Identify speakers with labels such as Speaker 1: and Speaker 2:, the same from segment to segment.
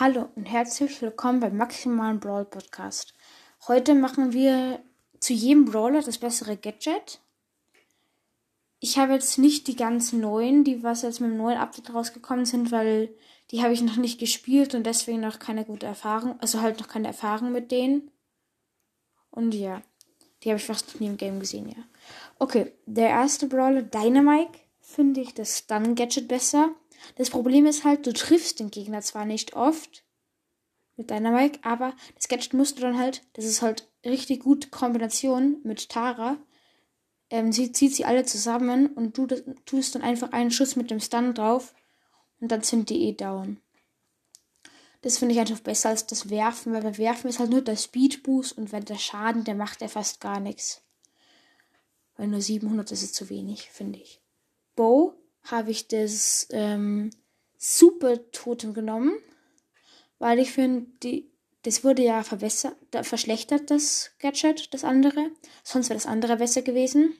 Speaker 1: Hallo und herzlich willkommen beim Maximalen Brawl Podcast. Heute machen wir zu jedem Brawler das bessere Gadget. Ich habe jetzt nicht die ganz neuen, die was jetzt mit dem neuen Update rausgekommen sind, weil die habe ich noch nicht gespielt und deswegen noch keine gute Erfahrung, also halt noch keine Erfahrung mit denen. Und ja, die habe ich fast nie im Game gesehen, ja. Okay, der erste Brawler, Dynamite, finde ich das Stun-Gadget besser. Das Problem ist halt, du triffst den Gegner zwar nicht oft mit Dynamite, aber das Gadget musst du dann halt, das ist halt richtig gute Kombination mit Tara. Ähm, sie zieht sie alle zusammen und du das, tust dann einfach einen Schuss mit dem Stun drauf und dann sind die eh down. Das finde ich einfach besser als das Werfen, weil bei Werfen ist halt nur der Speed Boost und wenn der Schaden, der macht ja fast gar nichts. Weil nur 700 ist es zu wenig, finde ich. Bow habe ich das ähm, Super Totem genommen, weil ich finde, das wurde ja verbessert, verschlechtert, das Gadget, das andere. Sonst wäre das andere besser gewesen.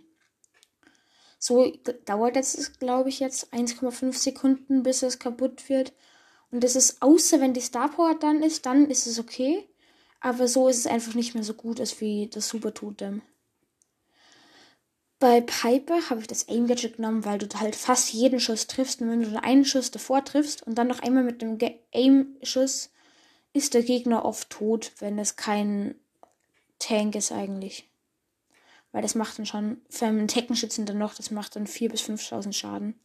Speaker 1: So dauert es, glaube ich, jetzt 1,5 Sekunden, bis es kaputt wird. Und das ist, außer wenn die Star Power dann ist, dann ist es okay. Aber so ist es einfach nicht mehr so gut als wie das Super Totem. Bei Piper habe ich das Aim Gadget genommen, weil du halt fast jeden Schuss triffst. Und wenn du einen Schuss davor triffst und dann noch einmal mit dem Aim-Schuss, ist der Gegner oft tot, wenn es kein Tank ist eigentlich. Weil das macht dann schon, für einen Teckenschützen dann noch, das macht dann 4.000 bis 5.000 Schaden.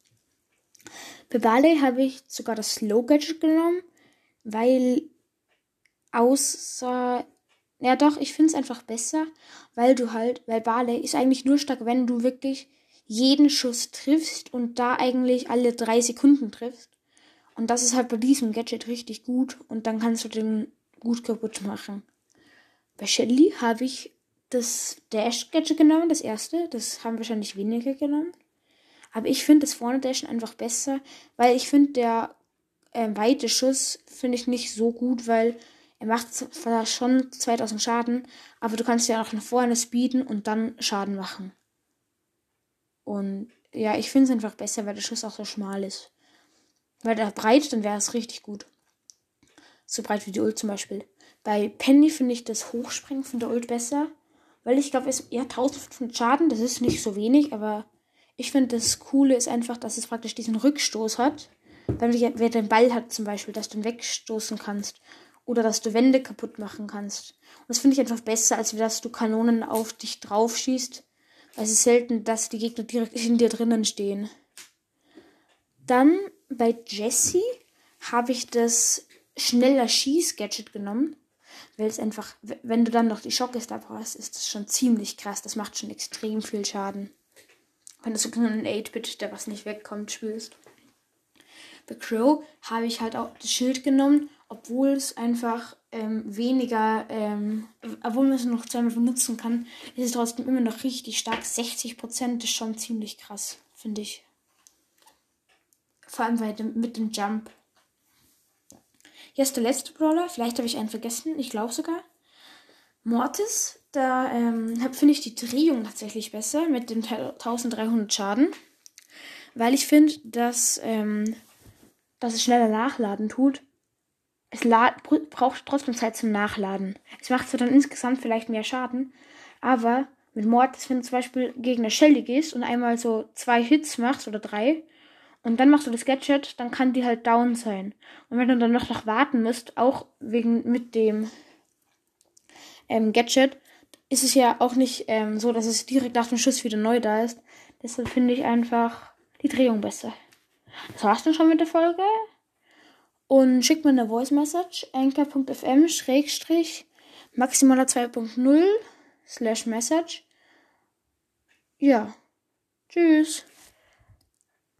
Speaker 1: Bei Barley habe ich sogar das Slow Gadget genommen, weil außer ja, doch, ich finde es einfach besser, weil du halt, weil Barley ist eigentlich nur stark, wenn du wirklich jeden Schuss triffst und da eigentlich alle drei Sekunden triffst. Und das ist halt bei diesem Gadget richtig gut und dann kannst du den gut kaputt machen. Bei Shelly habe ich das Dash-Gadget genommen, das erste. Das haben wahrscheinlich weniger genommen. Aber ich finde das vorne Dashen einfach besser, weil ich finde der äh, weite Schuss finde ich nicht so gut, weil er macht zwar schon 2000 Schaden, aber du kannst ja auch nach vorne speeden und dann Schaden machen. Und ja, ich finde es einfach besser, weil der Schuss auch so schmal ist. Weil der breit, dann wäre es richtig gut. So breit wie die Ult zum Beispiel. Bei Penny finde ich das Hochspringen von der Ult besser. Weil ich glaube, es eher 1500 Schaden. Das ist nicht so wenig, aber ich finde das Coole ist einfach, dass es praktisch diesen Rückstoß hat. Wenn wer den Ball hat zum Beispiel, dass du ihn wegstoßen kannst oder dass du Wände kaputt machen kannst. Und das finde ich einfach besser, als dass du Kanonen auf dich drauf schießt. Weil es ist selten, dass die Gegner direkt in dir drinnen stehen. Dann bei Jesse habe ich das schneller Schieß-Gadget genommen. Weil es einfach, wenn du dann noch die Schockestar brauchst, ist das schon ziemlich krass. Das macht schon extrem viel Schaden. Wenn du so einen 8-Bit, der was nicht wegkommt, spielst. Bei Crow habe ich halt auch das Schild genommen obwohl es einfach ähm, weniger, ähm, obwohl man es noch zweimal benutzen kann, ist es trotzdem immer noch richtig stark. 60% ist schon ziemlich krass, finde ich. Vor allem bei dem, mit dem Jump. Ist der letzte Brawler. Vielleicht habe ich einen vergessen. Ich glaube sogar. Mortis. Da ähm, finde ich die Drehung tatsächlich besser mit den 1300 Schaden. Weil ich finde, dass, ähm, dass es schneller nachladen tut es braucht trotzdem Zeit zum Nachladen. Es macht zwar dann insgesamt vielleicht mehr Schaden, aber mit Mortis, wenn du zum Beispiel gegen eine Shelly gehst und einmal so zwei Hits machst oder drei und dann machst du das Gadget, dann kann die halt down sein. Und wenn du dann noch, noch warten musst, auch wegen mit dem ähm, Gadget, ist es ja auch nicht ähm, so, dass es direkt nach dem Schuss wieder neu da ist. Deshalb finde ich einfach die Drehung besser. Das war's dann schon mit der Folge und schickt mir eine Voice Message anchor.fm schrägstrich maximaler 2.0 slash message. Ja. Tschüss.